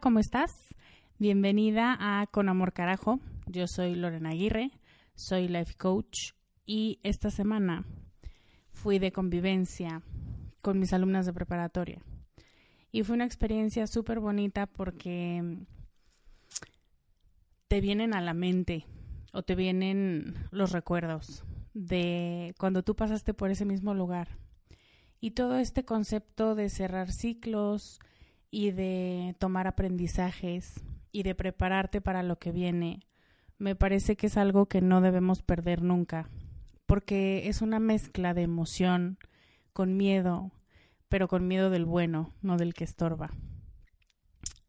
¿Cómo estás? Bienvenida a Con Amor Carajo. Yo soy Lorena Aguirre, soy life coach y esta semana fui de convivencia con mis alumnas de preparatoria. Y fue una experiencia súper bonita porque te vienen a la mente o te vienen los recuerdos de cuando tú pasaste por ese mismo lugar. Y todo este concepto de cerrar ciclos, y de tomar aprendizajes y de prepararte para lo que viene, me parece que es algo que no debemos perder nunca, porque es una mezcla de emoción con miedo, pero con miedo del bueno, no del que estorba.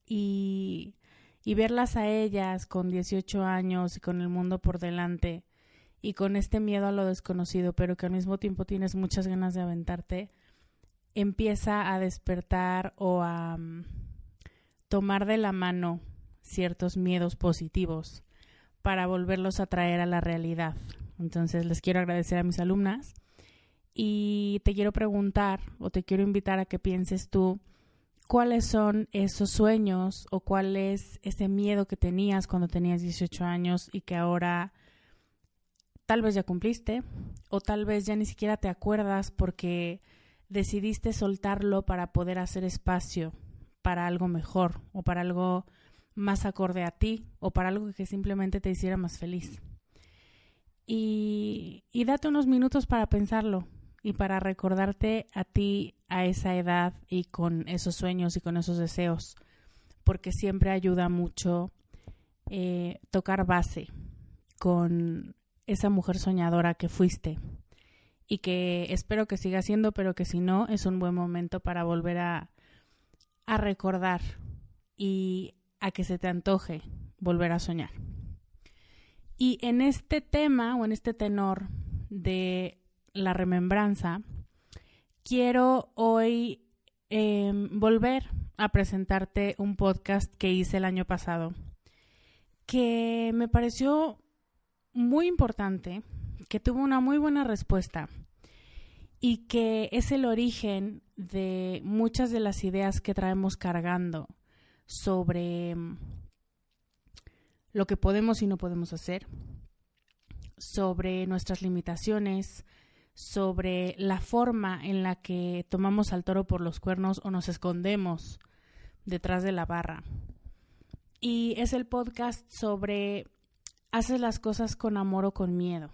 Y, y verlas a ellas con 18 años y con el mundo por delante y con este miedo a lo desconocido, pero que al mismo tiempo tienes muchas ganas de aventarte, empieza a despertar o a mm, tomar de la mano ciertos miedos positivos para volverlos a traer a la realidad. Entonces les quiero agradecer a mis alumnas y te quiero preguntar o te quiero invitar a que pienses tú cuáles son esos sueños o cuál es ese miedo que tenías cuando tenías 18 años y que ahora tal vez ya cumpliste o tal vez ya ni siquiera te acuerdas porque decidiste soltarlo para poder hacer espacio para algo mejor o para algo más acorde a ti o para algo que simplemente te hiciera más feliz. Y, date unos minutos para pensarlo y para recordarte a ti a esa edad y con esos sueños y con esos deseos, porque siempre ayuda mucho eh, tocar base con esa mujer soñadora que fuiste y que espero que siga siendo, pero que si no, es un buen momento para volver a, recordar y a que se te antoje volver a soñar. Y en este tema o en este tenor de la remembranza, quiero hoy em, volver a presentarte un podcast que hice el año pasado, que me pareció muy importante, que tuvo una muy buena respuesta y que es el origen de muchas de las ideas que traemos cargando sobre em, lo que podemos y no podemos hacer, sobre nuestras limitaciones, sobre la forma en la que tomamos al toro por los cuernos o nos escondemos detrás de la barra. Y es el podcast sobre haces las cosas con amor o con miedo.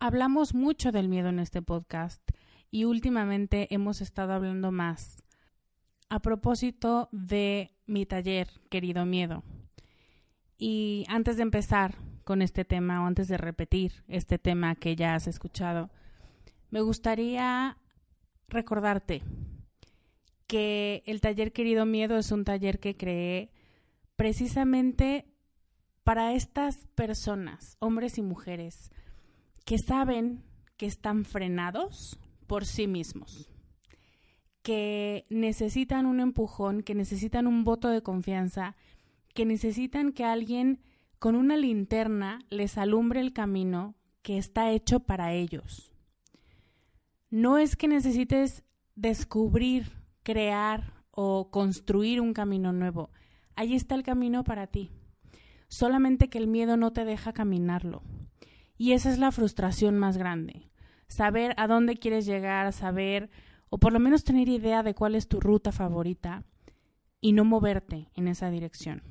Hablamos mucho del miedo en este podcast y últimamente hemos estado hablando más a propósito de mi taller, querido miedo. Y antes de empezar con este tema o antes de repetir este tema que ya has escuchado, me gustaría recordarte que el taller Querido Miedo es un taller que creé precisamente para estas personas, hombres y mujeres, que saben que están frenados por sí mismos, que necesitan un empujón, que necesitan un voto de confianza que necesitan que alguien con una linterna les alumbre el camino que está hecho para ellos. No es que necesites descubrir, crear o construir un camino nuevo. Ahí está el camino para ti. Solamente que el miedo no te deja caminarlo. Y esa es la frustración más grande. Saber a dónde quieres llegar, saber, o por lo menos tener idea de cuál es tu ruta favorita y no moverte en esa dirección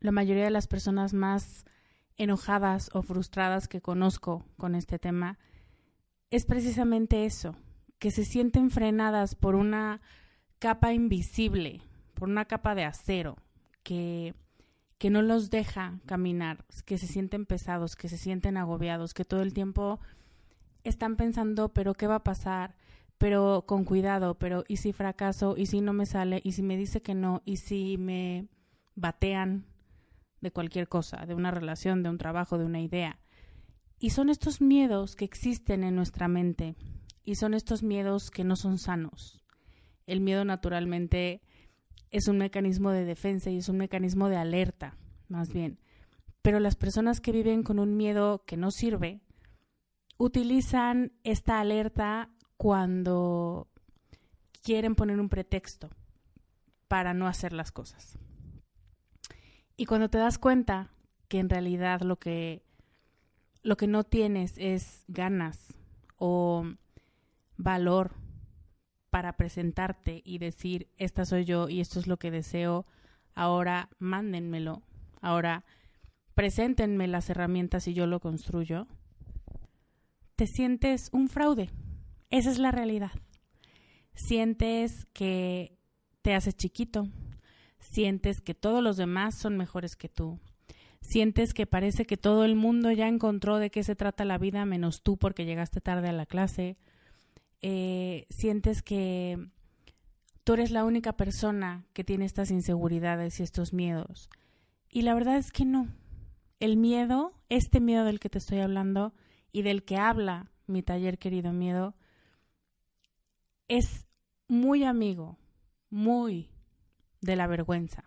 la mayoría de las personas más enojadas o frustradas que conozco con este tema es precisamente eso, que se sienten frenadas por una capa invisible, por una capa de acero, que, que no los deja caminar, que se sienten pesados, que se sienten agobiados, que todo el tiempo están pensando, pero ¿qué va a pasar? Pero con cuidado, pero ¿y si fracaso? ¿Y si no me sale? ¿Y si me dice que no? ¿Y si me batean? de cualquier cosa, de una relación, de un trabajo, de una idea. Y son estos miedos que existen en nuestra mente y son estos miedos que no son sanos. El miedo naturalmente es un mecanismo de defensa y es un mecanismo de alerta, más bien. Pero las personas que viven con un miedo que no sirve utilizan esta alerta cuando quieren poner un pretexto para no hacer las cosas. Y cuando te das cuenta que en realidad lo que, lo que no tienes es ganas o valor para presentarte y decir, esta soy yo y esto es lo que deseo, ahora mándenmelo, ahora preséntenme las herramientas y yo lo construyo, te sientes un fraude. Esa es la realidad. Sientes que te haces chiquito, sientes que todos los demás son mejores que tú, sientes que parece que todo el mundo ya encontró de qué se trata la vida menos tú porque llegaste tarde a la clase, eh, sientes que tú eres la única persona que tiene estas inseguridades y estos miedos. Y la verdad es que no. El miedo, este miedo del que te estoy hablando y del que habla mi taller querido miedo, es muy amigo, muy, de la vergüenza,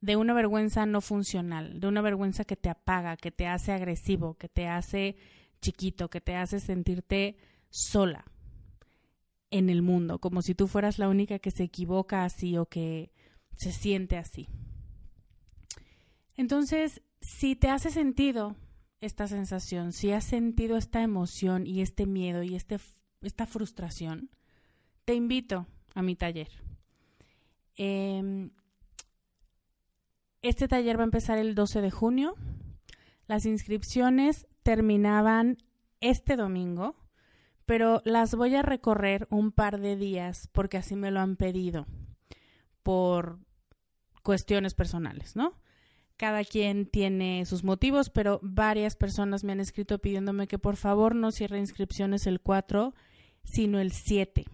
de una vergüenza no funcional, de una vergüenza que te apaga, que te hace agresivo, que te hace chiquito, que te hace sentirte sola en el mundo, como si tú fueras la única que se equivoca así o que se siente así. Entonces, si te hace sentido esta sensación, si has sentido esta emoción y este miedo y este, esta frustración, te invito a mi taller. Em, este taller va a empezar el 12 de junio. Las inscripciones terminaban este domingo, pero las voy a recorrer un par de días porque así me lo han pedido por cuestiones personales, ¿no? Cada quien tiene sus motivos, pero varias personas me han escrito pidiéndome que por favor no cierre inscripciones el 4, sino el 7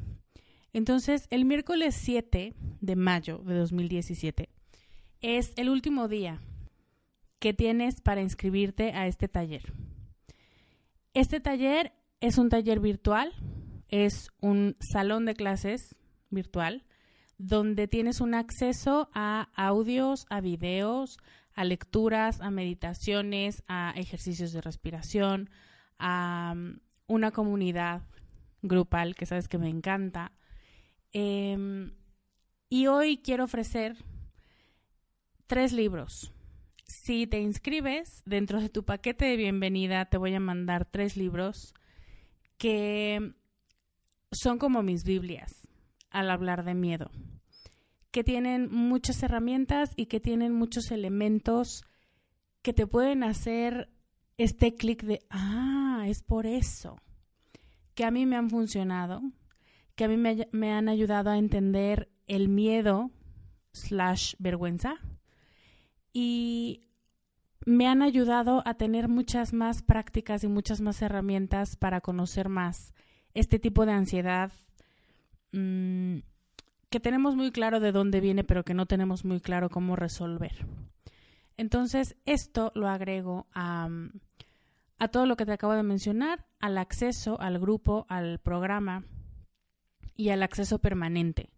entonces, el miércoles 7 de mayo de 2017 es el último día que tienes para inscribirte a este taller. Este taller es un taller virtual, es un salón de clases virtual donde tienes un acceso a audios, a videos, a lecturas, a meditaciones, a ejercicios de respiración, a mm, una comunidad grupal que sabes que me encanta. Em, y hoy quiero ofrecer tres libros. Si te inscribes, dentro de tu paquete de bienvenida te voy a mandar tres libros que son como mis Biblias al hablar de miedo, que tienen muchas herramientas y que tienen muchos elementos que te pueden hacer este clic de, ah, es por eso, que a mí me han funcionado, que a mí me, han ayudado a entender el miedo slash vergüenza y me han ayudado a tener muchas más prácticas y muchas más herramientas para conocer más este tipo de ansiedad mmm, que tenemos muy claro de dónde viene, pero que no tenemos muy claro cómo resolver. Entonces, esto lo agrego a, a todo lo que te acabo de mencionar, al acceso al grupo, al programa y al acceso permanente.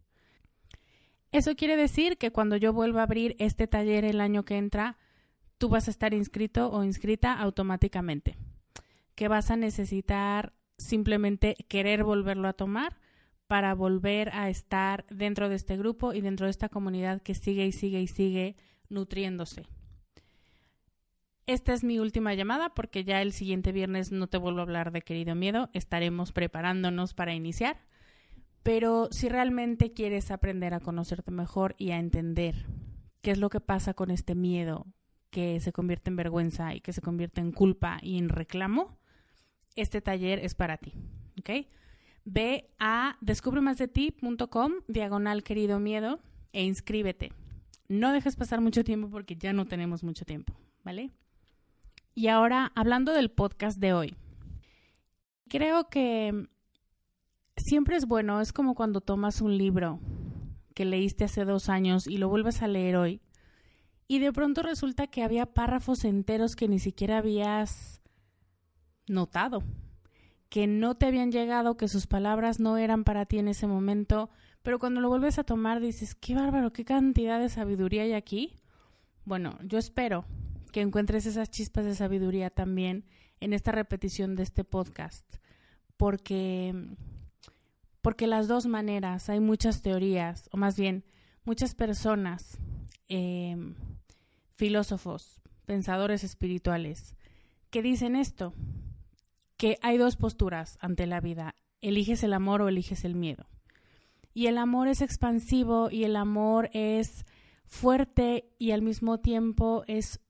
Eso quiere decir que cuando yo vuelva a abrir este taller el año que entra, tú vas a estar inscrito o inscrita automáticamente. Que vas a necesitar simplemente querer volverlo a tomar para volver a estar dentro de este grupo y dentro de esta comunidad que sigue y sigue y sigue nutriéndose. Esta es mi última llamada porque ya el siguiente viernes no te vuelvo a hablar de querido miedo, estaremos preparándonos para iniciar. Pero si realmente quieres aprender a conocerte mejor y a entender qué es lo que pasa con este miedo que se convierte en vergüenza y que se convierte en culpa y en reclamo, este taller es para ti. ¿Ok? Ve a descubremasdeti.com, diagonal querido miedo, e inscríbete. No dejes pasar mucho tiempo porque ya no tenemos mucho tiempo, ¿vale? Y ahora, hablando del podcast de hoy, creo que siempre es bueno, es como cuando tomas un libro que leíste hace dos años y lo vuelves a leer hoy, y de pronto resulta que había párrafos enteros que ni siquiera habías notado que no te habían llegado, que sus palabras no eran para ti en ese momento, pero cuando lo vuelves a tomar dices, qué bárbaro, qué cantidad de sabiduría hay aquí. Bueno, yo espero que encuentres esas chispas de sabiduría también en esta repetición de este podcast, porque porque las dos maneras, hay muchas teorías, o más bien muchas personas, em, filósofos, pensadores espirituales, que dicen esto, que hay dos posturas ante la vida. Eliges el amor o eliges el miedo. Y el amor es expansivo y el amor es fuerte y al mismo tiempo es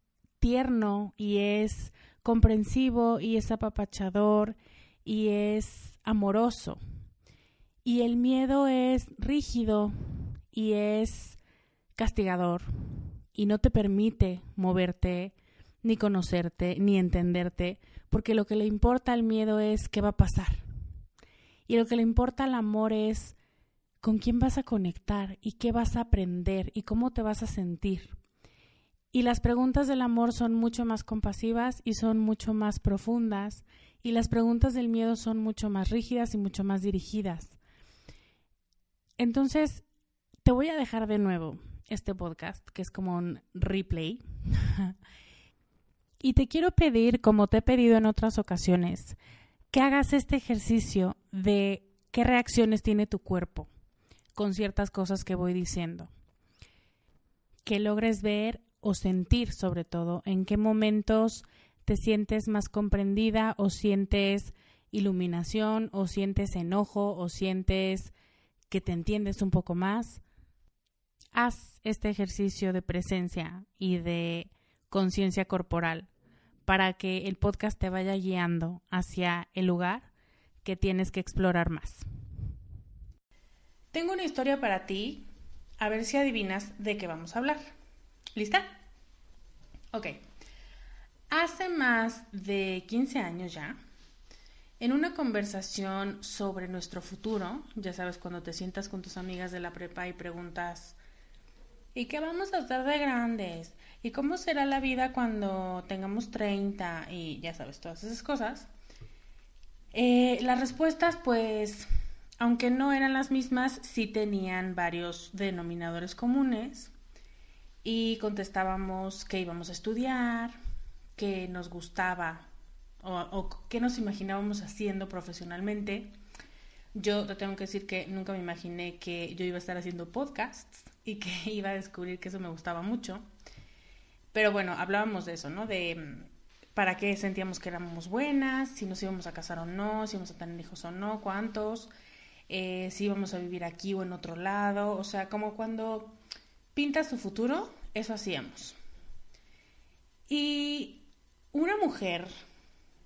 tierno y es comprensivo y es apapachador y es amoroso. Y el miedo es rígido y es castigador y no te permite moverte, ni conocerte, ni entenderte, porque lo que le importa al miedo es qué va a pasar. Y lo que le importa al amor es con quién vas a conectar y qué vas a aprender y cómo te vas a sentir. Y las preguntas del amor son mucho más compasivas y son mucho más profundas y las preguntas del miedo son mucho más rígidas y mucho más dirigidas. Entonces, te voy a dejar de nuevo este podcast, que es como un replay, Y te quiero pedir, como te he pedido en otras ocasiones, que hagas este ejercicio de qué reacciones tiene tu cuerpo con ciertas cosas que voy diciendo. Que logres ver o sentir sobre todo en qué momentos te sientes más comprendida o sientes iluminación o sientes enojo o sientes que te entiendes un poco más. Haz este ejercicio de presencia y de conciencia corporal para que el podcast te vaya guiando hacia el lugar que tienes que explorar más. Tengo una historia para ti, a ver si adivinas de qué vamos a hablar. ¿Lista? Ok. Hace más de 15 años ya, en una conversación sobre nuestro futuro, ya sabes, cuando te sientas con tus amigas de la prepa y preguntas, ¿y qué vamos a hacer de grandes? ¿Y cómo será la vida cuando tengamos 30? Y ya sabes, todas esas cosas. Eh, las respuestas, pues, aunque no eran las mismas, sí tenían varios denominadores comunes y contestábamos que íbamos a estudiar, que nos gustaba o, o qué nos imaginábamos haciendo profesionalmente. Yo te tengo que decir que nunca me imaginé que yo iba a estar haciendo podcasts y que iba a descubrir que eso me gustaba mucho. Pero bueno, hablábamos de eso, ¿no? De mm, para qué sentíamos que éramos buenas, si nos íbamos a casar o no, si íbamos a tener hijos o no, cuántos, eh, si íbamos a vivir aquí o en otro lado. O sea, como cuando pintas tu futuro, eso hacíamos. Y una mujer,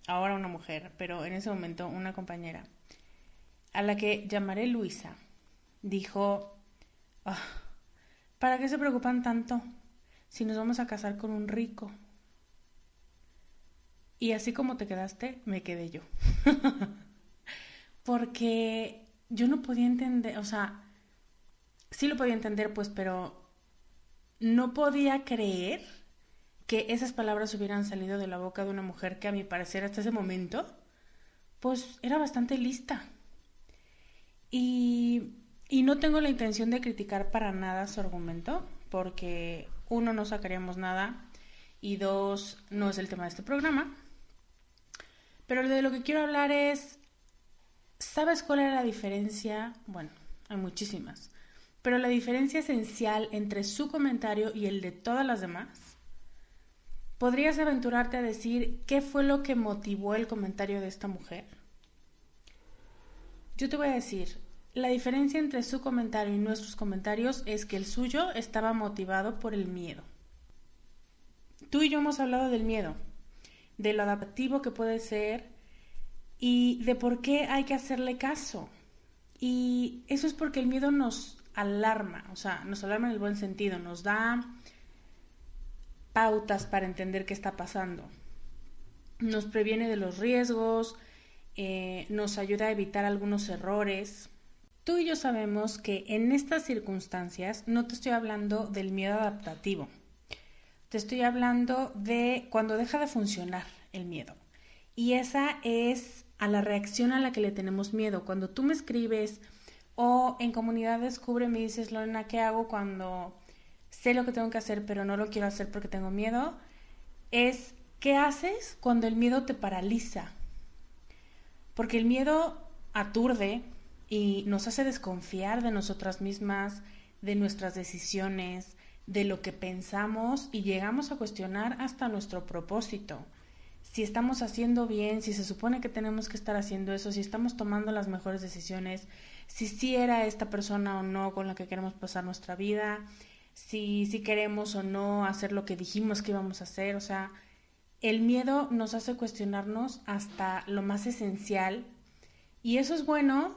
ahora una mujer, pero en ese momento una compañera, a la que llamaré Luisa, dijo, ah, ¿para qué se preocupan tanto? si nos vamos a casar con un rico. Y así como te quedaste, me quedé yo. Porque yo no podía entender, o sea, sí lo podía entender, pues, pero no podía creer que esas palabras hubieran salido de la boca de una mujer que a mi parecer hasta ese momento, pues, era bastante lista. Y, y no tengo la intención de criticar para nada su argumento, porque uno, no sacaríamos nada y dos, no es el tema de este programa. Pero de lo que quiero hablar es, ¿sabes cuál era la diferencia? Bueno, hay muchísimas, pero la diferencia esencial entre su comentario y el de todas las demás. ¿Podrías aventurarte a decir qué fue lo que motivó el comentario de esta mujer? Yo te voy a decir, la diferencia entre su comentario y nuestros comentarios es que el suyo estaba motivado por el miedo. Tú y yo hemos hablado del miedo, de lo adaptativo que puede ser y de por qué hay que hacerle caso. Y eso es porque el miedo nos alarma, o sea, nos alarma en el buen sentido, nos da pautas para entender qué está pasando. Nos previene de los riesgos, eh, nos ayuda a evitar algunos errores, Tú y yo sabemos que en estas circunstancias no te estoy hablando del miedo adaptativo. Te estoy hablando de cuando deja de funcionar el miedo. Y esa es a la reacción a la que le tenemos miedo. Cuando tú me escribes o en comunidad descubre, me dices, Lorena, ¿qué hago cuando sé lo que tengo que hacer pero no lo quiero hacer porque tengo miedo? Es, ¿qué haces cuando el miedo te paraliza? Porque el miedo aturde, y nos hace desconfiar de nosotras mismas, de nuestras decisiones, de lo que pensamos y llegamos a cuestionar hasta nuestro propósito. Si estamos haciendo bien, si se supone que tenemos que estar haciendo eso, si estamos tomando las mejores decisiones, si sí era esta persona o no con la que queremos pasar nuestra vida, si, si queremos o no hacer lo que dijimos que íbamos a hacer. O sea, el miedo nos hace cuestionarnos hasta lo más esencial y eso es bueno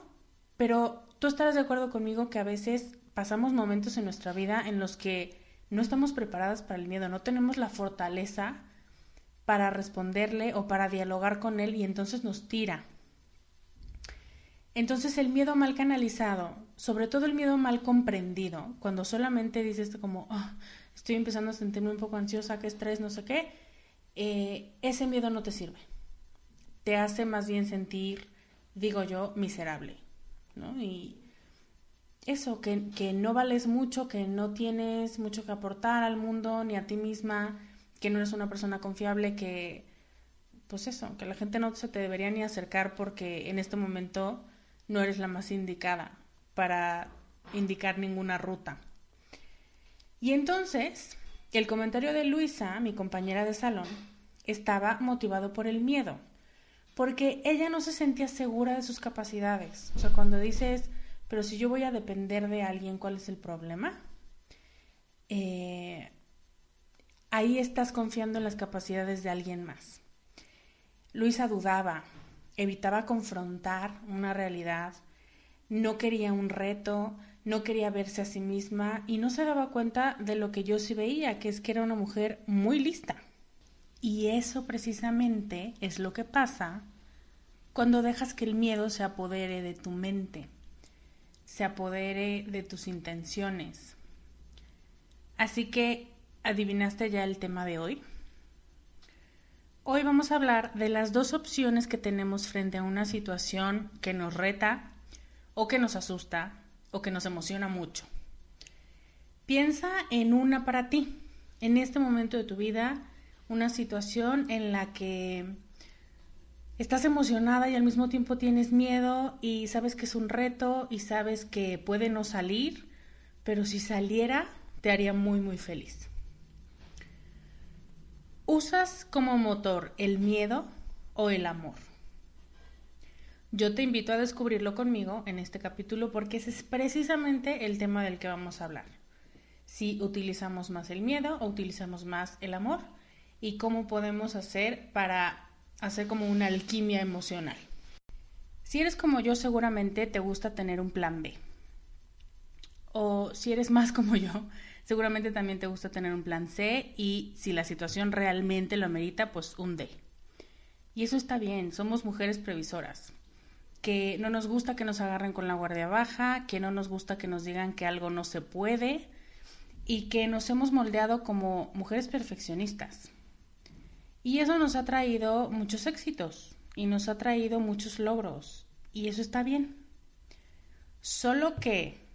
pero tú estarás de acuerdo conmigo que a veces pasamos momentos en nuestra vida en los que no estamos preparadas para el miedo, no tenemos la fortaleza para responderle o para dialogar con él y entonces nos tira. Entonces el miedo mal canalizado, sobre todo el miedo mal comprendido, cuando solamente dices como, ah, estoy empezando a sentirme un poco ansiosa, qué estrés, no sé qué, eh, ese miedo no te sirve. Te hace más bien sentir, digo yo, miserable. ¿No? Y eso, que, que no vales mucho, que no tienes mucho que aportar al mundo ni a ti misma, que no eres una persona confiable, que pues eso, que la gente no se te debería ni acercar porque en este momento no eres la más indicada para indicar ninguna ruta. Y entonces, el comentario de Luisa, mi compañera de salón, estaba motivado por el miedo porque ella no se sentía segura de sus capacidades. O sea, cuando dices, pero si yo voy a depender de alguien, ¿cuál es el problema? Eh, ahí estás confiando en las capacidades de alguien más. Luisa dudaba, evitaba confrontar una realidad, no quería un reto, no quería verse a sí misma y no se daba cuenta de lo que yo sí veía, que es que era una mujer muy lista. Y eso precisamente es lo que pasa cuando dejas que el miedo se apodere de tu mente, se apodere de tus intenciones. Así que, ¿adivinaste ya el tema de hoy? Hoy vamos a hablar de las dos opciones que tenemos frente a una situación que nos reta o que nos asusta o que nos emociona mucho. Piensa en una para ti, en este momento de tu vida, una situación en la que estás emocionada y al mismo tiempo tienes miedo y sabes que es un reto y sabes que puede no salir, pero si saliera te haría muy muy feliz. ¿Usas como motor el miedo o el amor? Yo te invito a descubrirlo conmigo en este capítulo porque ese es precisamente el tema del que vamos a hablar. Si utilizamos más el miedo o utilizamos más el amor y cómo podemos hacer para hacer como una alquimia emocional. Si eres como yo, seguramente te gusta tener un plan B. O si eres más como yo, Seguramente también te gusta tener un plan C y si la situación realmente lo amerita, pues un D. Y eso está bien, somos mujeres previsoras, que no nos gusta que nos agarren con la guardia baja, que no nos gusta que nos digan que algo no se puede y que nos hemos moldeado como mujeres perfeccionistas. Y eso nos ha traído muchos éxitos y nos ha traído muchos logros y eso está bien. Solo que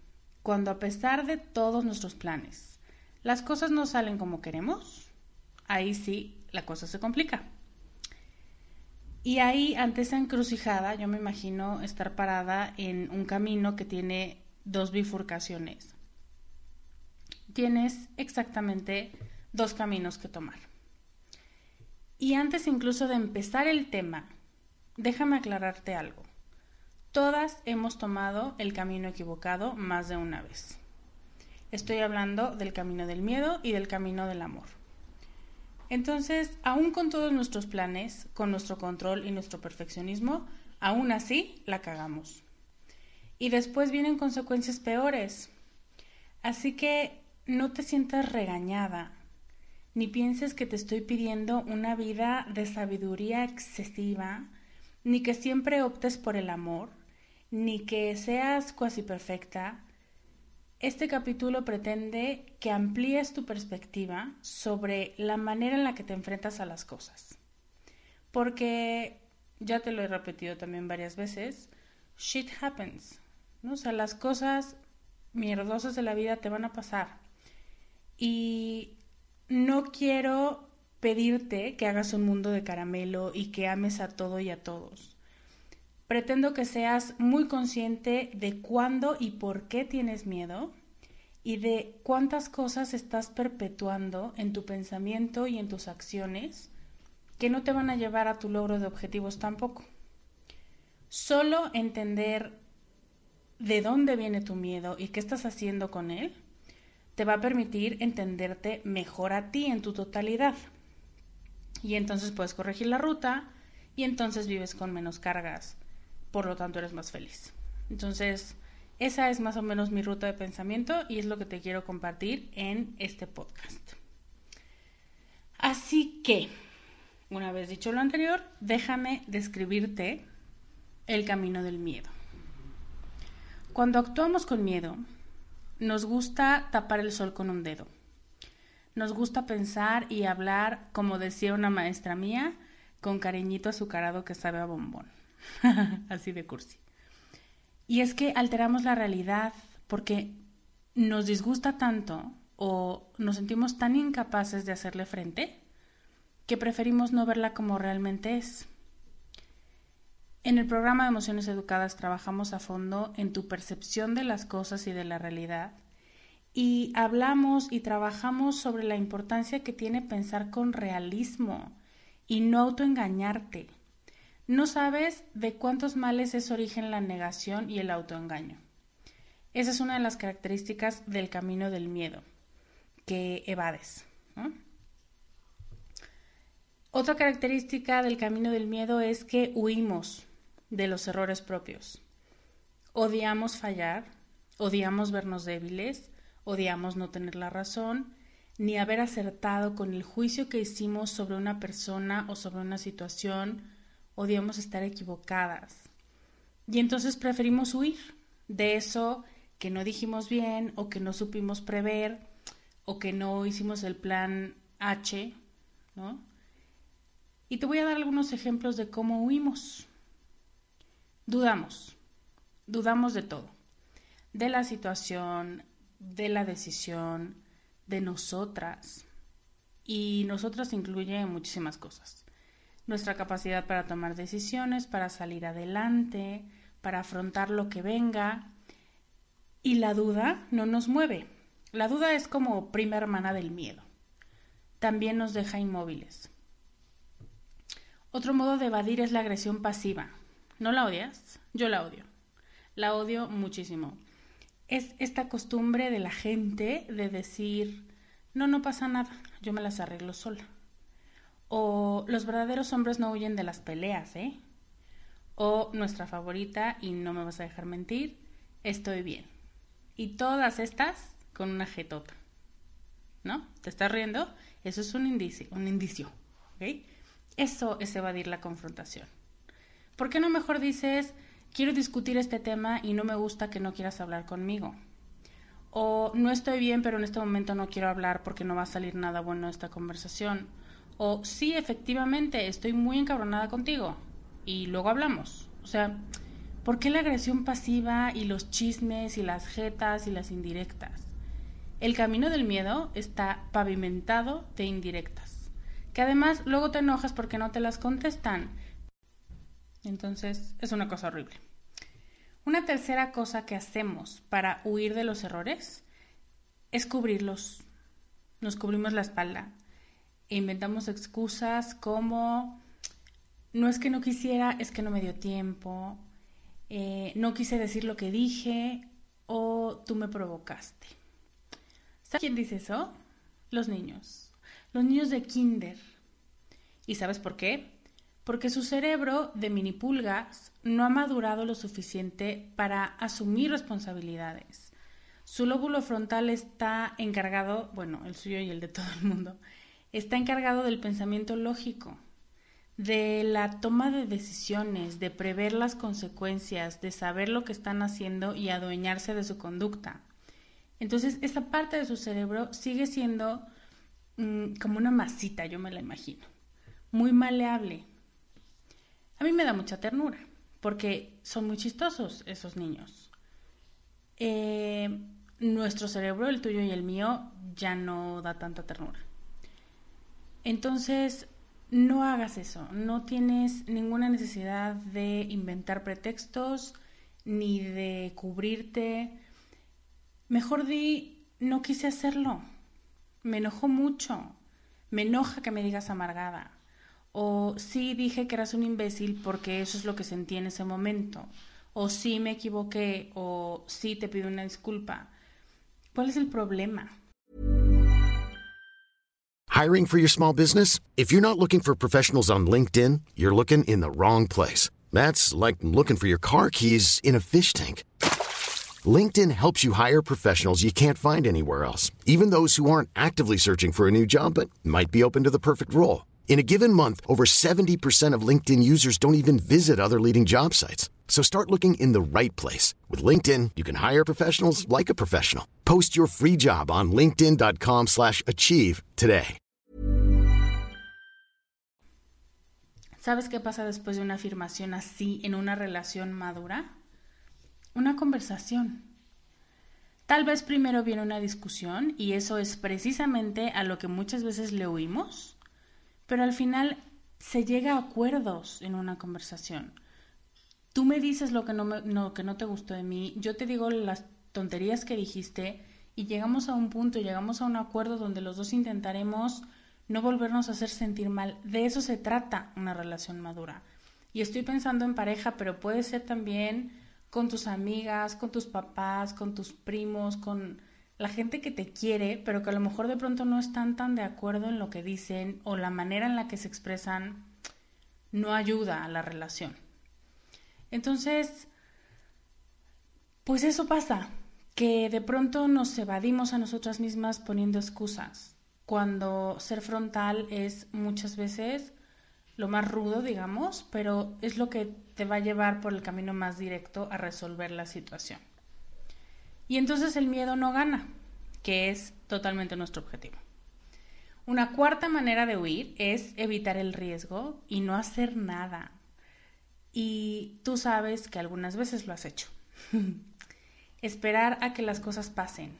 cuando a pesar de todos nuestros planes, las cosas no salen como queremos, ahí sí la cosa se complica. Y ahí, ante esa encrucijada, yo me imagino estar parada en un camino que tiene dos bifurcaciones. Tienes exactamente dos caminos que tomar. Y antes incluso de empezar el tema, déjame aclararte algo. Todas hemos tomado el camino equivocado más de una vez. Estoy hablando del camino del miedo y del camino del amor. Entonces, aún con todos nuestros planes, con nuestro control y nuestro perfeccionismo, aún así la cagamos. Y después vienen consecuencias peores. Así que no te sientas regañada, ni pienses que te estoy pidiendo una vida de sabiduría excesiva, ni que siempre optes por el amor, ni que seas cuasi perfecta, este capítulo pretende que amplíes tu perspectiva sobre la manera en la que te enfrentas a las cosas. Porque, ya te lo he repetido también varias veces, shit happens. ¿no? O sea, las cosas mierdosas de la vida te van a pasar. Y no quiero pedirte que hagas un mundo de caramelo y que ames a todo y a todos pretendo que seas muy consciente de cuándo y por qué tienes miedo y de cuántas cosas estás perpetuando en tu pensamiento y en tus acciones que no te van a llevar a tu logro de objetivos tampoco. Solo entender de dónde viene tu miedo y qué estás haciendo con él te va a permitir entenderte mejor a ti en tu totalidad. Y entonces puedes corregir la ruta y entonces vives con menos cargas por lo tanto eres más feliz. Entonces, esa es más o menos mi ruta de pensamiento y es lo que te quiero compartir en este podcast. Así que, una vez dicho lo anterior, déjame describirte el camino del miedo. Cuando actuamos con miedo, nos gusta tapar el sol con un dedo. Nos gusta pensar y hablar, como decía una maestra mía, con cariñito azucarado que sabe a bombón. Así de cursi. Y es que alteramos la realidad porque nos disgusta tanto o nos sentimos tan incapaces de hacerle frente que preferimos no verla como realmente es. En el programa de Emociones Educadas trabajamos a fondo en tu percepción de las cosas y de la realidad y hablamos y trabajamos sobre la importancia que tiene pensar con realismo y no autoengañarte. No sabes de cuántos males es origen la negación y el autoengaño. Esa es una de las características del camino del miedo, que evades. Otra característica del camino del miedo es que huimos de los errores propios. Odiamos fallar, odiamos vernos débiles, odiamos no tener la razón, ni haber acertado con el juicio que hicimos sobre una persona o sobre una situación odiamos estar equivocadas. Y entonces preferimos huir de eso que no dijimos bien o que no supimos prever o que no hicimos el plan H, ¿no? Y te voy a dar algunos ejemplos de cómo huimos. Dudamos, dudamos de todo, de la situación, de la decisión, de nosotras. Y nosotras incluye muchísimas cosas. Nuestra capacidad para tomar decisiones, para salir adelante, para afrontar lo que venga. Y la duda no nos mueve. La duda es como prima hermana del miedo. También nos deja inmóviles. Otro modo de evadir es la agresión pasiva. ¿No la odias? Yo la odio. La odio muchísimo. Es esta costumbre de la gente de decir, no, no pasa nada, yo me las arreglo sola. O los verdaderos hombres no huyen de las peleas, ¿eh? O nuestra favorita, y no me vas a dejar mentir, estoy bien. Y todas estas con una jetota. ¿No? ¿Te estás riendo? Eso es un indicio, un indicio. Eso es evadir la confrontación. ¿Por qué no mejor dices, quiero discutir este tema y no me gusta que no quieras hablar conmigo? O no estoy bien, pero en este momento no quiero hablar porque no va a salir nada bueno de esta conversación. O sí, efectivamente, estoy muy encabronada contigo y luego hablamos. O sea, ¿por qué la agresión pasiva y los chismes y las jetas y las indirectas? El camino del miedo está pavimentado de indirectas que además luego te enojas porque no te las contestan. Entonces es una cosa horrible. Una tercera cosa que hacemos para huir de los errores es cubrirlos. Nos cubrimos la espalda e inventamos excusas como no es que no quisiera, es que no me dio tiempo, eh, no quise decir lo que dije o tú me provocaste. ¿Sabes quién dice eso? Los niños los niños de kinder. ¿Y sabes por qué? Porque su cerebro de mini pulgas no ha madurado lo suficiente para asumir responsabilidades. Su lóbulo frontal está encargado, bueno, el suyo y el de todo el mundo, está encargado del pensamiento lógico, de la toma de decisiones, de prever las consecuencias, de saber lo que están haciendo y adueñarse de su conducta. Entonces, esa parte de su cerebro sigue siendo Mm, como una masita, yo me la imagino, muy maleable. A mí me da mucha ternura, porque son muy chistosos esos niños. Eh, nuestro cerebro, el tuyo y el mío, ya no da tanta ternura. Entonces, no hagas eso, no tienes ninguna necesidad de inventar pretextos ni de cubrirte. Mejor di, no quise hacerlo, me enojó mucho, me enoja que me digas amargada. O sí dije que eras un imbécil porque eso es lo que sentí en ese momento. O sí me equivoqué, o sí te pido una disculpa. ¿Cuál es el problema? Hiring for your small business? If you're not looking for professionals on LinkedIn, you're looking in the wrong place. That's like looking for your car keys in a fish tank. LinkedIn helps you hire professionals you can't find anywhere else, even those who aren't actively searching for a new job but might be open to the perfect role. In a given month, over 70% of LinkedIn users don't even visit other leading job sites. So start looking in the right place. With LinkedIn, you can hire professionals like a professional. Post your free job on linkedin.com slash achieve today. ¿Sabes qué pasa después de una afirmación así en una relación madura? una conversación. Tal vez primero viene una discusión y eso es precisamente a lo que muchas veces le oímos, pero al final se llega a acuerdos en una conversación. Tú me dices lo que no, me, que no te gustó de mí, yo te digo las tonterías que dijiste y llegamos a un punto, llegamos a un acuerdo donde los dos intentaremos no volvernos a hacer sentir mal. De eso se trata una relación madura. Y estoy pensando en pareja, pero puede ser también con tus amigas, con tus papás, con tus primos, con la gente que te quiere, pero que a lo mejor de pronto no están tan de acuerdo en lo que dicen o la manera en la que se expresan no ayuda a la relación. Entonces, pues eso pasa, que de pronto nos evadimos a nosotras mismas poniendo excusas, cuando ser frontal es muchas veces lo más rudo, digamos, pero es lo que te va a llevar por el camino más directo a resolver la situación. Y entonces el miedo no gana, que es totalmente nuestro objetivo. Una cuarta manera de huir es evitar el riesgo y no hacer nada. Y tú sabes que algunas veces lo has hecho. Esperar a que las cosas pasen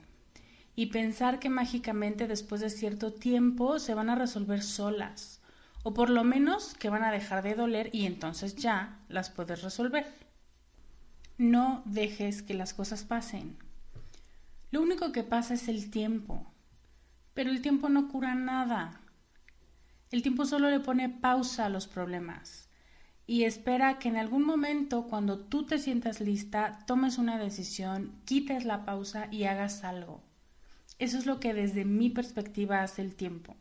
y pensar que mágicamente después de cierto tiempo se van a resolver solas o por lo menos que van a dejar de doler y entonces ya las puedes resolver. No dejes que las cosas pasen. Lo único que pasa es el tiempo, pero el tiempo no cura nada. El tiempo solo le pone pausa a los problemas y espera que en algún momento, cuando tú te sientas lista, tomes una decisión, quites la pausa y hagas algo. Eso es lo que desde mi perspectiva hace el tiempo.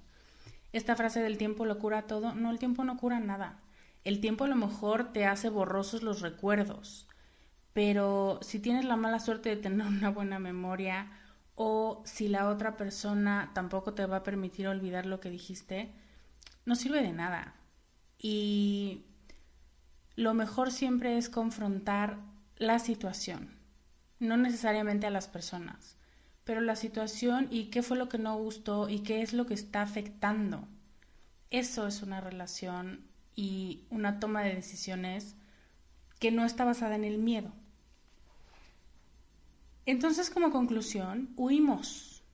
Esta frase del tiempo lo cura todo, no, el tiempo no cura nada. El tiempo a lo mejor te hace borrosos los recuerdos, pero si tienes la mala suerte de tener una buena memoria o si la otra persona tampoco te va a permitir olvidar lo que dijiste, no sirve de nada. Y lo mejor siempre es confrontar la situación, no necesariamente a las personas, pero la situación y qué fue lo que no gustó y qué es lo que está afectando. Eso es una relación y una toma de decisiones que no está basada en el miedo. Entonces, como conclusión, huimos.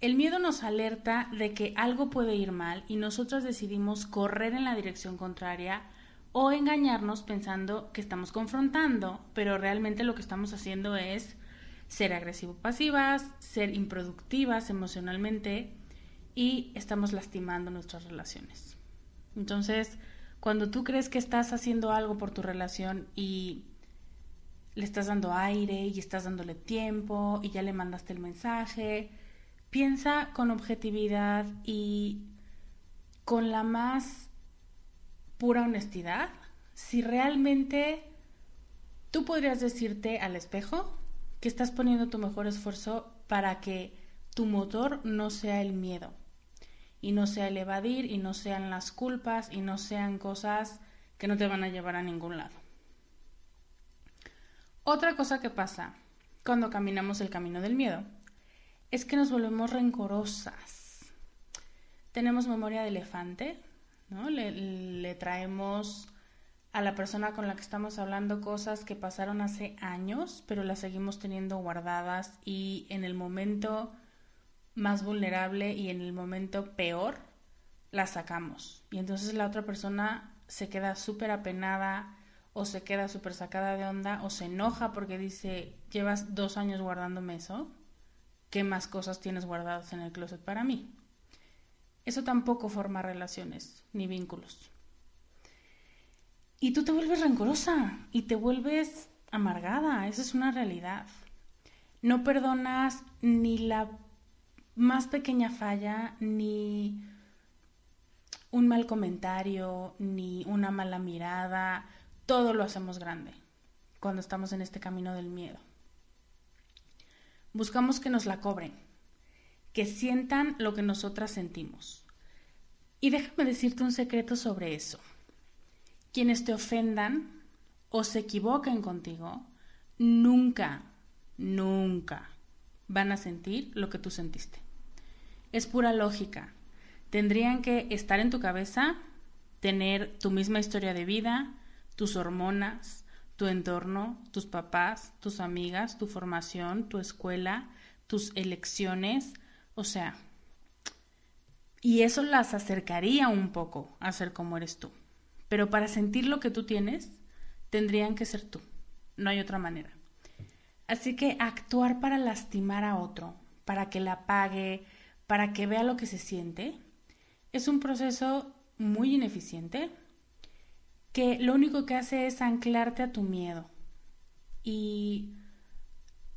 El miedo nos alerta de que algo puede ir mal y nosotros decidimos correr en la dirección contraria o engañarnos pensando que estamos confrontando, pero realmente lo que estamos haciendo es ser agresivo-pasivas, ser improductivas emocionalmente y estamos lastimando nuestras relaciones. Entonces, cuando tú crees que estás haciendo algo por tu relación y le estás dando aire y estás dándole tiempo y ya le mandaste el mensaje. Piensa con objetividad y con la más pura honestidad si realmente tú podrías decirte al espejo que estás poniendo tu mejor esfuerzo para que tu motor no sea el miedo y no sea el evadir y no sean las culpas y no sean cosas que no te van a llevar a ningún lado. Otra cosa que pasa cuando caminamos el camino del miedo es que nos volvemos rencorosas. Tenemos memoria de elefante, ¿no? Le, traemos a la persona con la que estamos hablando cosas que pasaron hace años, pero las seguimos teniendo guardadas y en el momento más vulnerable y en el momento peor las sacamos. Y entonces la otra persona se queda súper apenada, o se queda súper sacada de onda o se enoja porque dice, llevas dos años guardándome eso, ¿qué más cosas tienes guardadas en el closet para mí? Eso tampoco forma relaciones ni vínculos. Y tú te vuelves rencorosa y te vuelves amargada, esa es una realidad. No perdonas ni la más pequeña falla, ni un mal comentario, ni una mala mirada, todo lo hacemos grande cuando estamos en este camino del miedo. Buscamos que nos la cobren, que sientan lo que nosotras sentimos. Y déjame decirte un secreto sobre eso. Quienes te ofendan o se equivoquen contigo, nunca, nunca van a sentir lo que tú sentiste. Es pura lógica. Tendrían que estar en tu cabeza, tener tu misma historia de vida, tus hormonas, tu entorno, tus papás, tus amigas, tu formación, tu escuela, tus elecciones, o sea, y eso las acercaría un poco a ser como eres tú. Pero para sentir lo que tú tienes, tendrían que ser tú. No hay otra manera. Así que actuar para lastimar a otro, para que la pague, para que vea lo que se siente, es un proceso muy ineficiente, que lo único que hace es anclarte a tu miedo y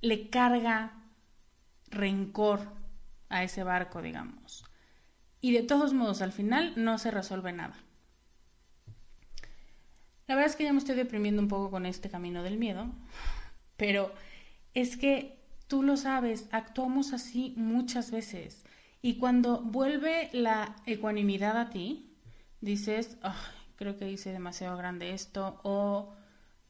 le carga rencor a ese barco, digamos. Y de todos modos, al final no se resuelve nada. La verdad es que ya me estoy deprimiendo un poco con este camino del miedo, pero es que tú lo sabes, actuamos así muchas veces. Y cuando vuelve la ecuanimidad a ti, dices, creo que hice demasiado grande esto, o,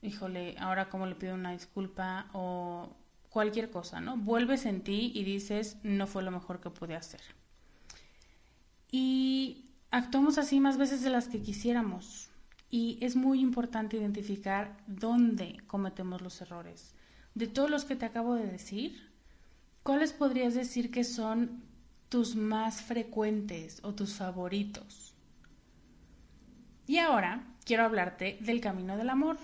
híjole, ahora cómo le pido una disculpa, o cualquier cosa, ¿no? Vuelves en ti y dices, no fue lo mejor que pude hacer. Y actuamos así más veces de las que quisiéramos. Y es muy importante identificar dónde cometemos los errores. De todos los que te acabo de decir, ¿cuáles podrías decir que son tus más frecuentes o tus favoritos? Y ahora quiero hablarte del camino del amor,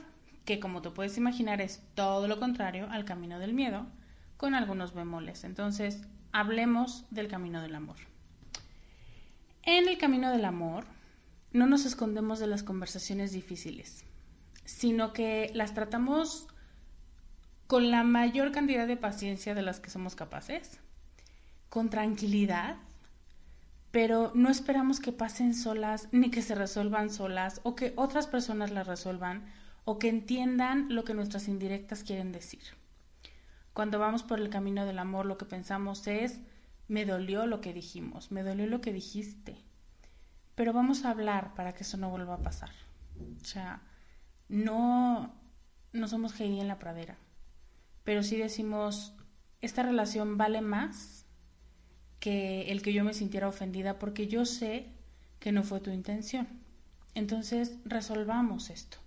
que como te puedes imaginar es todo lo contrario al camino del miedo, con algunos bemoles. Entonces, hablemos del camino del amor. En el camino del amor, no nos escondemos de las conversaciones difíciles, sino que las tratamos con la mayor cantidad de paciencia de las que somos capaces, con tranquilidad, pero no esperamos que pasen solas ni que se resuelvan solas o que otras personas las resuelvan o que entiendan lo que nuestras indirectas quieren decir. Cuando vamos por el camino del amor lo que pensamos es, me dolió lo que dijimos, me dolió lo que dijiste, pero vamos a hablar para que eso no vuelva a pasar. O sea, no, no somos Heidi en la pradera, pero sí decimos, esta relación vale más que el que yo me sintiera ofendida porque yo sé que no fue tu intención. Entonces, resolvamos esto.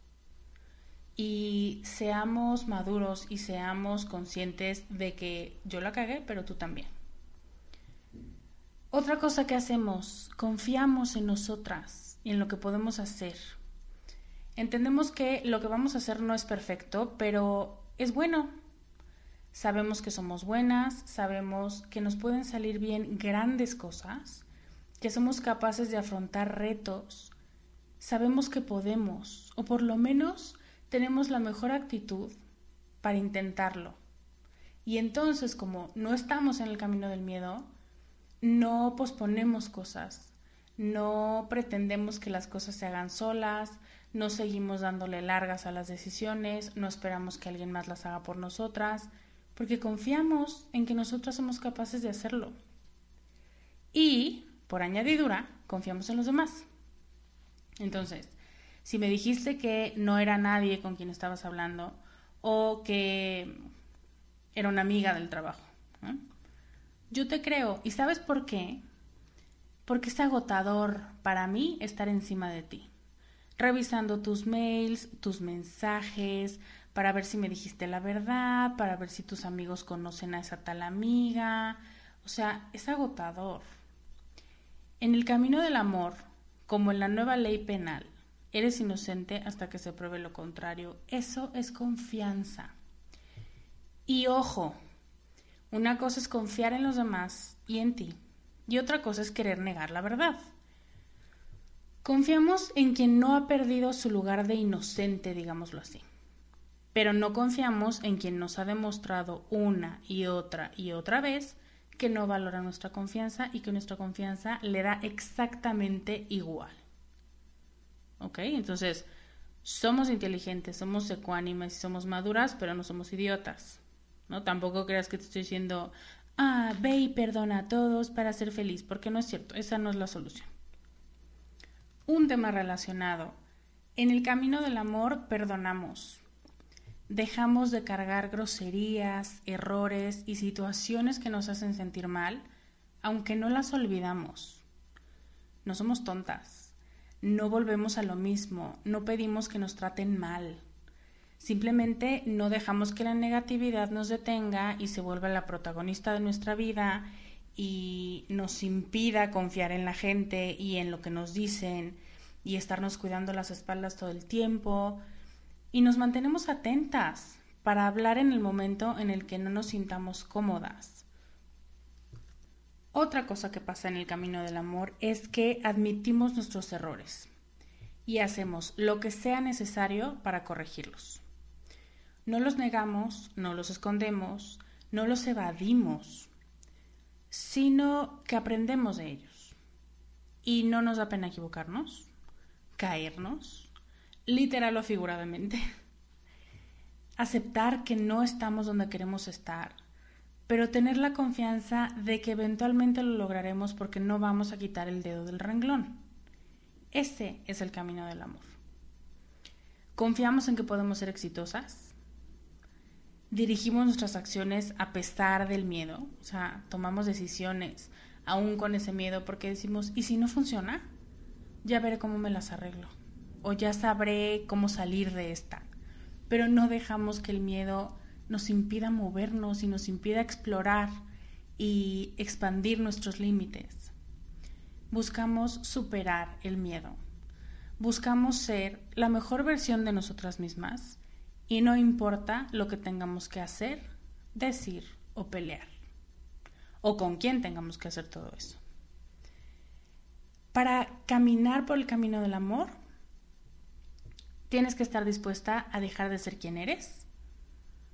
Y seamos maduros y seamos conscientes de que yo la cagué, pero tú también. Otra cosa que hacemos, confiamos en nosotras y en lo que podemos hacer. Entendemos que lo que vamos a hacer no es perfecto, pero es bueno. Sabemos que somos buenas, sabemos que nos pueden salir bien grandes cosas, que somos capaces de afrontar retos, sabemos que podemos, o por lo menos tenemos la mejor actitud para intentarlo. Y entonces, como no estamos en el camino del miedo, no posponemos cosas, no pretendemos que las cosas se hagan solas, no seguimos dándole largas a las decisiones, no esperamos que alguien más las haga por nosotras, porque confiamos en que nosotras somos capaces de hacerlo. Y, por añadidura, confiamos en los demás. Entonces, si me dijiste que no era nadie con quien estabas hablando o que era una amiga del trabajo, yo te creo. ¿Y sabes por qué? Porque es agotador para mí estar encima de ti, revisando tus mails, tus mensajes, para ver si me dijiste la verdad, para ver si tus amigos conocen a esa tal amiga. O sea, es agotador. En el camino del amor, como en la nueva ley penal, eres inocente hasta que se pruebe lo contrario. Eso es confianza. Y ojo, una cosa es confiar en los demás y en ti, y otra cosa es querer negar la verdad. Confiamos en quien no ha perdido su lugar de inocente, digámoslo así. Pero no confiamos en quien nos ha demostrado una y otra y otra vez que no valora nuestra confianza y que nuestra confianza le da exactamente igual. ¿Ok? Entonces, somos inteligentes, somos ecuánimes y somos maduras, pero no somos idiotas. ¿no? Tampoco creas que te estoy diciendo, ah, ve y perdona a todos para ser feliz, porque no es cierto, esa no es la solución. Un tema relacionado. En el camino del amor perdonamos. Dejamos de cargar groserías, errores y situaciones que nos hacen sentir mal, aunque no las olvidamos. No somos tontas. No volvemos a lo mismo. No pedimos que nos traten mal. Simplemente no dejamos que la negatividad nos detenga y se vuelva la protagonista de nuestra vida y nos impida confiar en la gente y en lo que nos dicen y estarnos cuidando las espaldas todo el tiempo y nos mantenemos atentas para hablar en el momento en el que no nos sintamos cómodas. Otra cosa que pasa en el camino del amor es que admitimos nuestros errores y hacemos lo que sea necesario para corregirlos. No los negamos, no los escondemos, no los evadimos, sino que aprendemos de ellos. Y no nos da pena equivocarnos, caernos, literal o figuradamente. Aceptar que no estamos donde queremos estar, pero tener la confianza de que eventualmente lo lograremos porque no vamos a quitar el dedo del renglón. Ese es el camino del amor. Confiamos en que podemos ser exitosas, dirigimos nuestras acciones a pesar del miedo, o sea, tomamos decisiones aún con ese miedo, porque decimos, ¿y si no funciona? Ya veré cómo me las arreglo, o ya sabré cómo salir de esta. Pero no dejamos que el miedo nos impida movernos y nos impida explorar y expandir nuestros límites. Buscamos superar el miedo. Buscamos ser la mejor versión de nosotras mismas y no importa lo que tengamos que hacer, decir o pelear. O con quién tengamos que hacer todo eso. Para caminar por el camino del amor, tienes que estar dispuesta a dejar de ser quien eres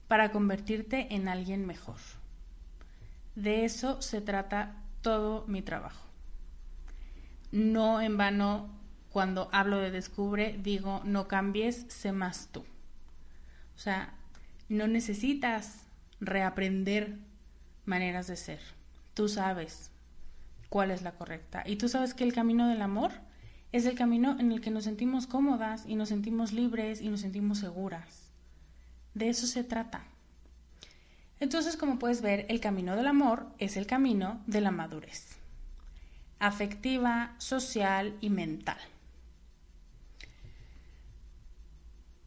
para convertirte en alguien mejor. De eso se trata todo mi trabajo. No en vano, cuando hablo de descubre, digo, no cambies, sé más tú. O sea, no necesitas reaprender maneras de ser. Tú sabes cuál es la correcta. Y tú sabes que el camino del amor es el camino en el que nos sentimos cómodas y nos sentimos libres y nos sentimos seguras. De eso se trata. Entonces, como puedes ver, el camino del amor es el camino de la madurez, afectiva, social y mental.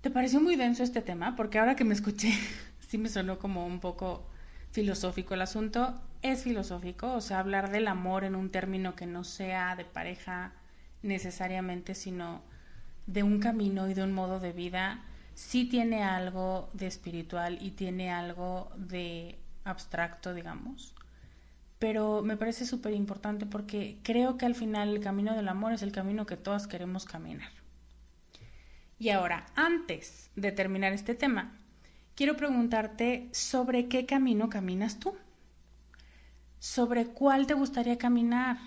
¿Te pareció muy denso este tema? Porque ahora que me escuché, sí me sonó como un poco filosófico el asunto. Es filosófico, o sea, hablar del amor en un término que no sea de pareja necesariamente, sino de un camino y de un modo de vida sí tiene algo de espiritual y tiene algo de abstracto, digamos. Pero me parece súper importante porque creo que al final el camino del amor es el camino que todas queremos caminar. Y ahora, antes de terminar este tema, quiero preguntarte sobre qué camino caminas tú. Sobre cuál te gustaría caminar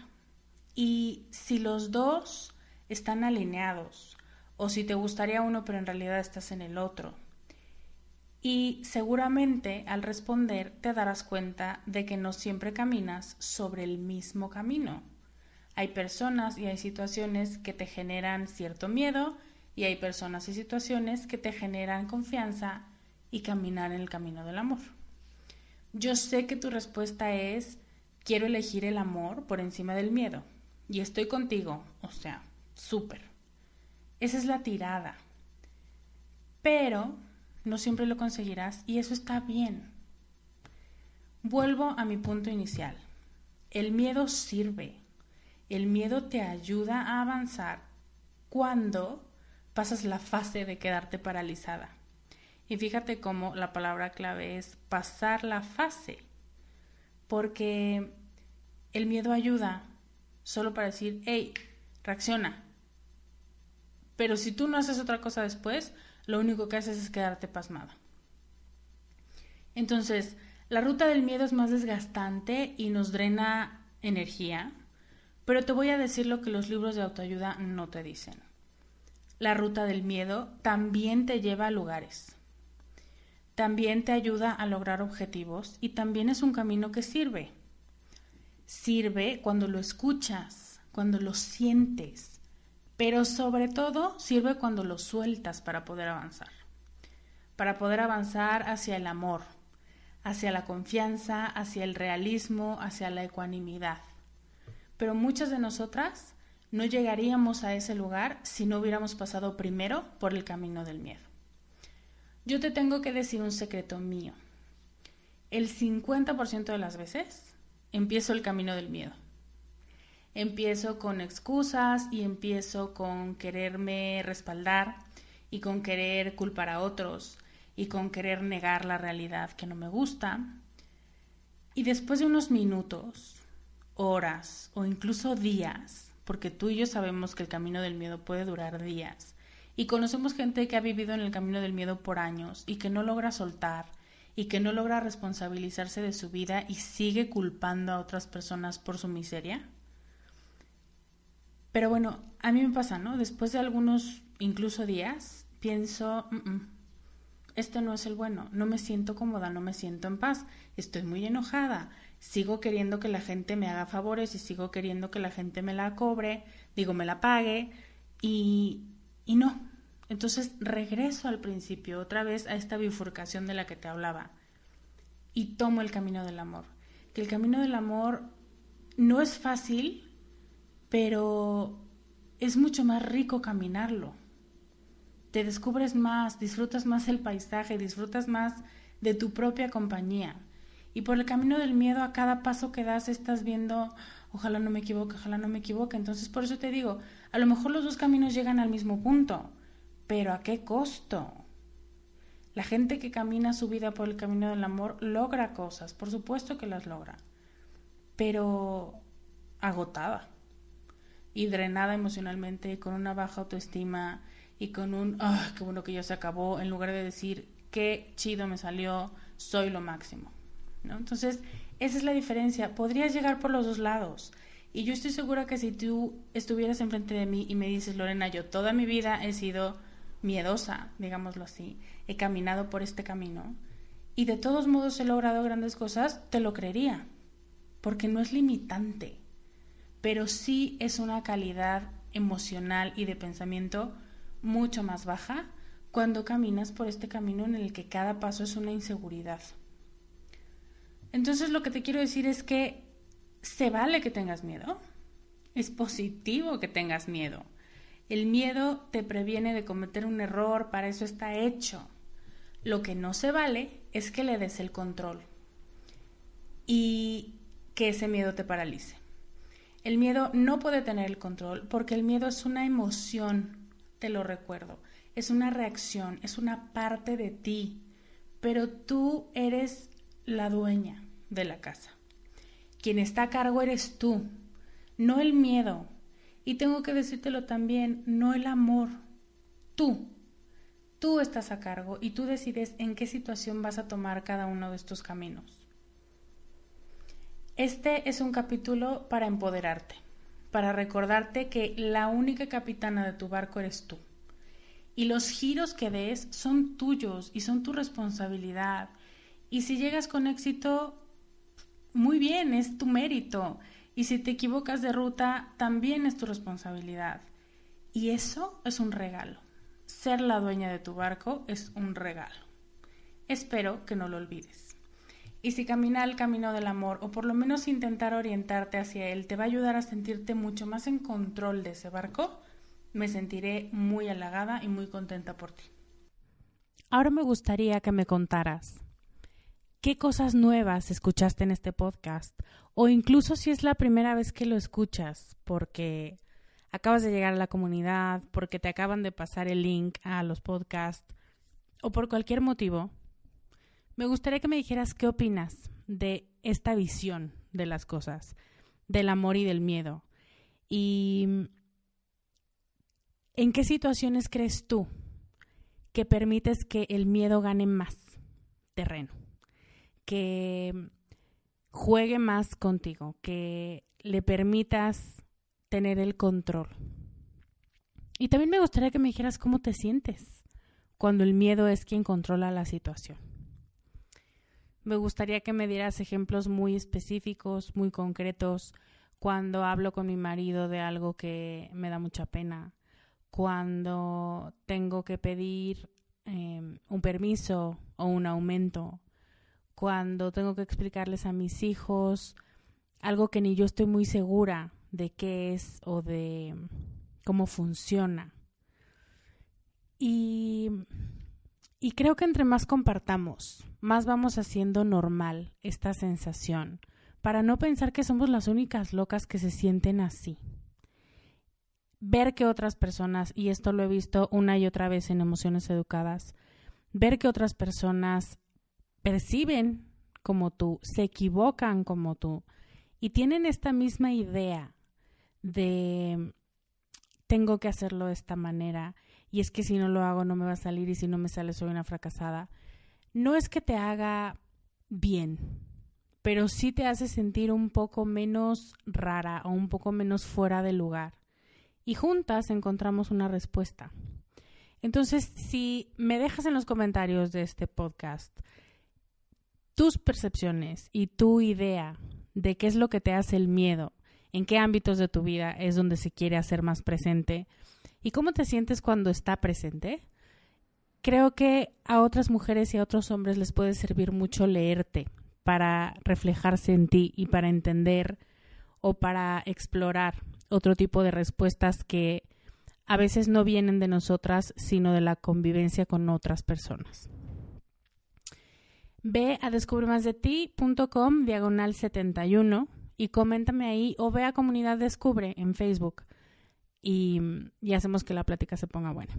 y si los dos están alineados o si te gustaría uno pero en realidad estás en el otro. Y seguramente al responder te darás cuenta de que no siempre caminas sobre el mismo camino. Hay personas y hay situaciones que te generan cierto miedo y hay personas y situaciones que te generan confianza y caminar en el camino del amor. Yo sé que tu respuesta es quiero elegir el amor por encima del miedo y estoy contigo, o sea, súper. Esa es la tirada. Pero no siempre lo conseguirás y eso está bien. Vuelvo a mi punto inicial. El miedo sirve. El miedo te ayuda a avanzar cuando pasas la fase de quedarte paralizada. Y fíjate cómo la palabra clave es pasar la fase. Porque el miedo ayuda solo para decir, hey, reacciona, pero si tú no haces otra cosa después, lo único que haces es quedarte pasmada. Entonces, la ruta del miedo es más desgastante y nos drena energía, pero te voy a decir lo que los libros de autoayuda no te dicen. La ruta del miedo también te lleva a lugares. También te ayuda a lograr objetivos y también es un camino que sirve. Sirve cuando lo escuchas, cuando lo sientes, pero sobre todo sirve cuando lo sueltas para poder avanzar, para poder avanzar hacia el amor, hacia la confianza, hacia el realismo, hacia la ecuanimidad. Pero muchas de nosotras no llegaríamos a ese lugar si no hubiéramos pasado primero por el camino del miedo. Yo te tengo que decir un secreto mío. El 50% de las veces empiezo el camino del miedo empiezo con excusas y empiezo con quererme respaldar y con querer culpar a otros y con querer negar la realidad que no me gusta. Y después de unos minutos, horas o incluso días, porque tú y yo sabemos que el camino del miedo puede durar días, y conocemos gente que ha vivido en el camino del miedo por años y que no logra soltar y que no logra responsabilizarse de su vida y sigue culpando a otras personas por su miseria, pero bueno, a mí me pasa, ¿no? Después de algunos, incluso días, pienso, esto no es el bueno, no me siento cómoda, no me siento en paz, estoy muy enojada, sigo queriendo que la gente me haga favores y sigo queriendo que la gente me la cobre, digo, me la pague y, y no. Entonces regreso al principio, otra vez a esta bifurcación de la que te hablaba y tomo el camino del amor. Que el camino del amor no es fácil, pero es mucho más rico caminarlo. Te descubres más, disfrutas más el paisaje, disfrutas más de tu propia compañía. Y por el camino del miedo a cada paso que das estás viendo, ojalá no me equivoque, ojalá no me equivoque. Entonces por eso te digo, a lo mejor los dos caminos llegan al mismo punto, pero ¿a qué costo? La gente que camina su vida por el camino del amor logra cosas, por supuesto que las logra, pero agotada y drenada emocionalmente, con una baja autoestima y con un, ah, qué bueno que ya se acabó, en lugar de decir, qué chido me salió, soy lo máximo. ¿no? Entonces, esa es la diferencia. Podrías llegar por los dos lados. Y yo estoy segura que si tú estuvieras enfrente de mí y me dices, Lorena, yo toda mi vida he sido miedosa, digámoslo así, he caminado por este camino y de todos modos he logrado grandes cosas, te lo creería, porque no es limitante, pero sí es una calidad emocional y de pensamiento mucho más baja cuando caminas por este camino en el que cada paso es una inseguridad. Entonces lo que te quiero decir es que se vale que tengas miedo. Es positivo que tengas miedo. El miedo te previene de cometer un error, para eso está hecho. Lo que no se vale es que le des el control y que ese miedo te paralice. El miedo no puede tener el control porque el miedo es una emoción, te lo recuerdo, es una reacción, es una parte de ti, pero tú eres la dueña de la casa. Quien está a cargo eres tú, no el miedo. Y tengo que decírtelo también, no el amor, tú. Tú estás a cargo y tú decides en qué situación vas a tomar cada uno de estos caminos. Este es un capítulo para empoderarte, para recordarte que la única capitana de tu barco eres tú. Y los giros que des son tuyos y son tu responsabilidad. Y si llegas con éxito, muy bien, es tu mérito. Y si te equivocas de ruta, también es tu responsabilidad. Y eso es un regalo. Ser la dueña de tu barco es un regalo. Espero que no lo olvides. Y si caminar el camino del amor, o por lo menos intentar orientarte hacia él, te va a ayudar a sentirte mucho más en control de ese barco, me sentiré muy halagada y muy contenta por ti. Ahora me gustaría que me contaras qué cosas nuevas escuchaste en este podcast o incluso si es la primera vez que lo escuchas porque acabas de llegar a la comunidad, porque te acaban de pasar el link a los podcasts o por cualquier motivo, me gustaría que me dijeras qué opinas de esta visión de las cosas, del amor y del miedo. Y en qué situaciones crees tú que permites que el miedo gane más terreno, que juegue más contigo, que le permitas tener el control. Y también me gustaría que me dijeras cómo te sientes cuando el miedo es quien controla la situación. Me gustaría que me dieras ejemplos muy específicos, muy concretos, cuando hablo con mi marido de algo que me da mucha pena, cuando tengo que pedir em, un permiso o un aumento, cuando tengo que explicarles a mis hijos algo que ni yo estoy muy segura de qué es o de cómo funciona. Y, y creo que entre más compartamos, más vamos haciendo normal esta sensación, para no pensar que somos las únicas locas que se sienten así. Ver que otras personas, y esto lo he visto una y otra vez en emociones educadas, ver que otras personas perciben como tú, se equivocan como tú y tienen esta misma idea de tengo que hacerlo de esta manera y es que si no lo hago no me va a salir y si no me sale soy una fracasada, no es que te haga bien, pero sí te hace sentir un poco menos rara o un poco menos fuera de lugar. Y juntas encontramos una respuesta. Entonces, si me dejas en los comentarios de este podcast tus percepciones y tu idea de qué es lo que te hace el miedo en qué ámbitos de tu vida es donde se quiere hacer más presente y cómo te sientes cuando está presente, creo que a otras mujeres y a otros hombres les puede servir mucho leerte para reflejarse en ti y para entender o para explorar otro tipo de respuestas que a veces no vienen de nosotras, sino de la convivencia con otras personas. Ve a descubremasdeti.com diagonal 71 y coméntame ahí o ve a Comunidad Descubre en Facebook y, y hacemos que la plática se ponga buena.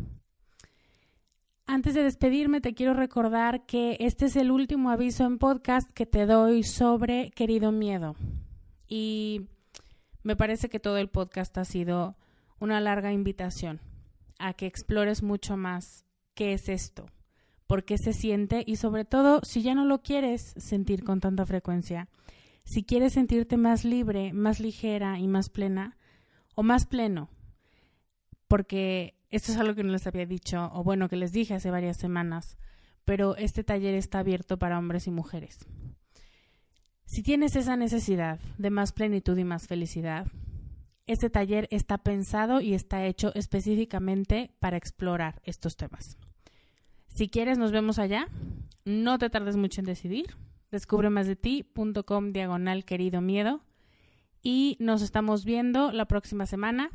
Antes de despedirme, te quiero recordar que este es el último aviso en podcast que te doy sobre Querido Miedo. Y me parece que todo el podcast ha sido una larga invitación a que explores mucho más qué es esto, por qué se siente y sobre todo si ya no lo quieres sentir con tanta frecuencia, si quieres sentirte más libre, más ligera y más plena o más pleno, porque esto es algo que no les había dicho o bueno que les dije hace varias semanas, pero este taller está abierto para hombres y mujeres. Si tienes esa necesidad de más plenitud y más felicidad, este taller está pensado y está hecho específicamente para explorar estos temas. Si quieres, nos vemos allá. No te tardes mucho en decidir. Descubre más de ti.com diagonal querido miedo. Y nos estamos viendo la próxima semana.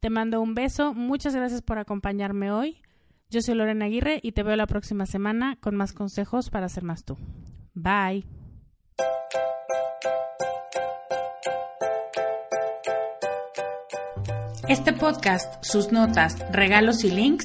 Te mando un beso. Muchas gracias por acompañarme hoy. Yo soy Lorena Aguirre y te veo la próxima semana con más consejos para ser más tú. Bye. Este podcast, sus notas, regalos y links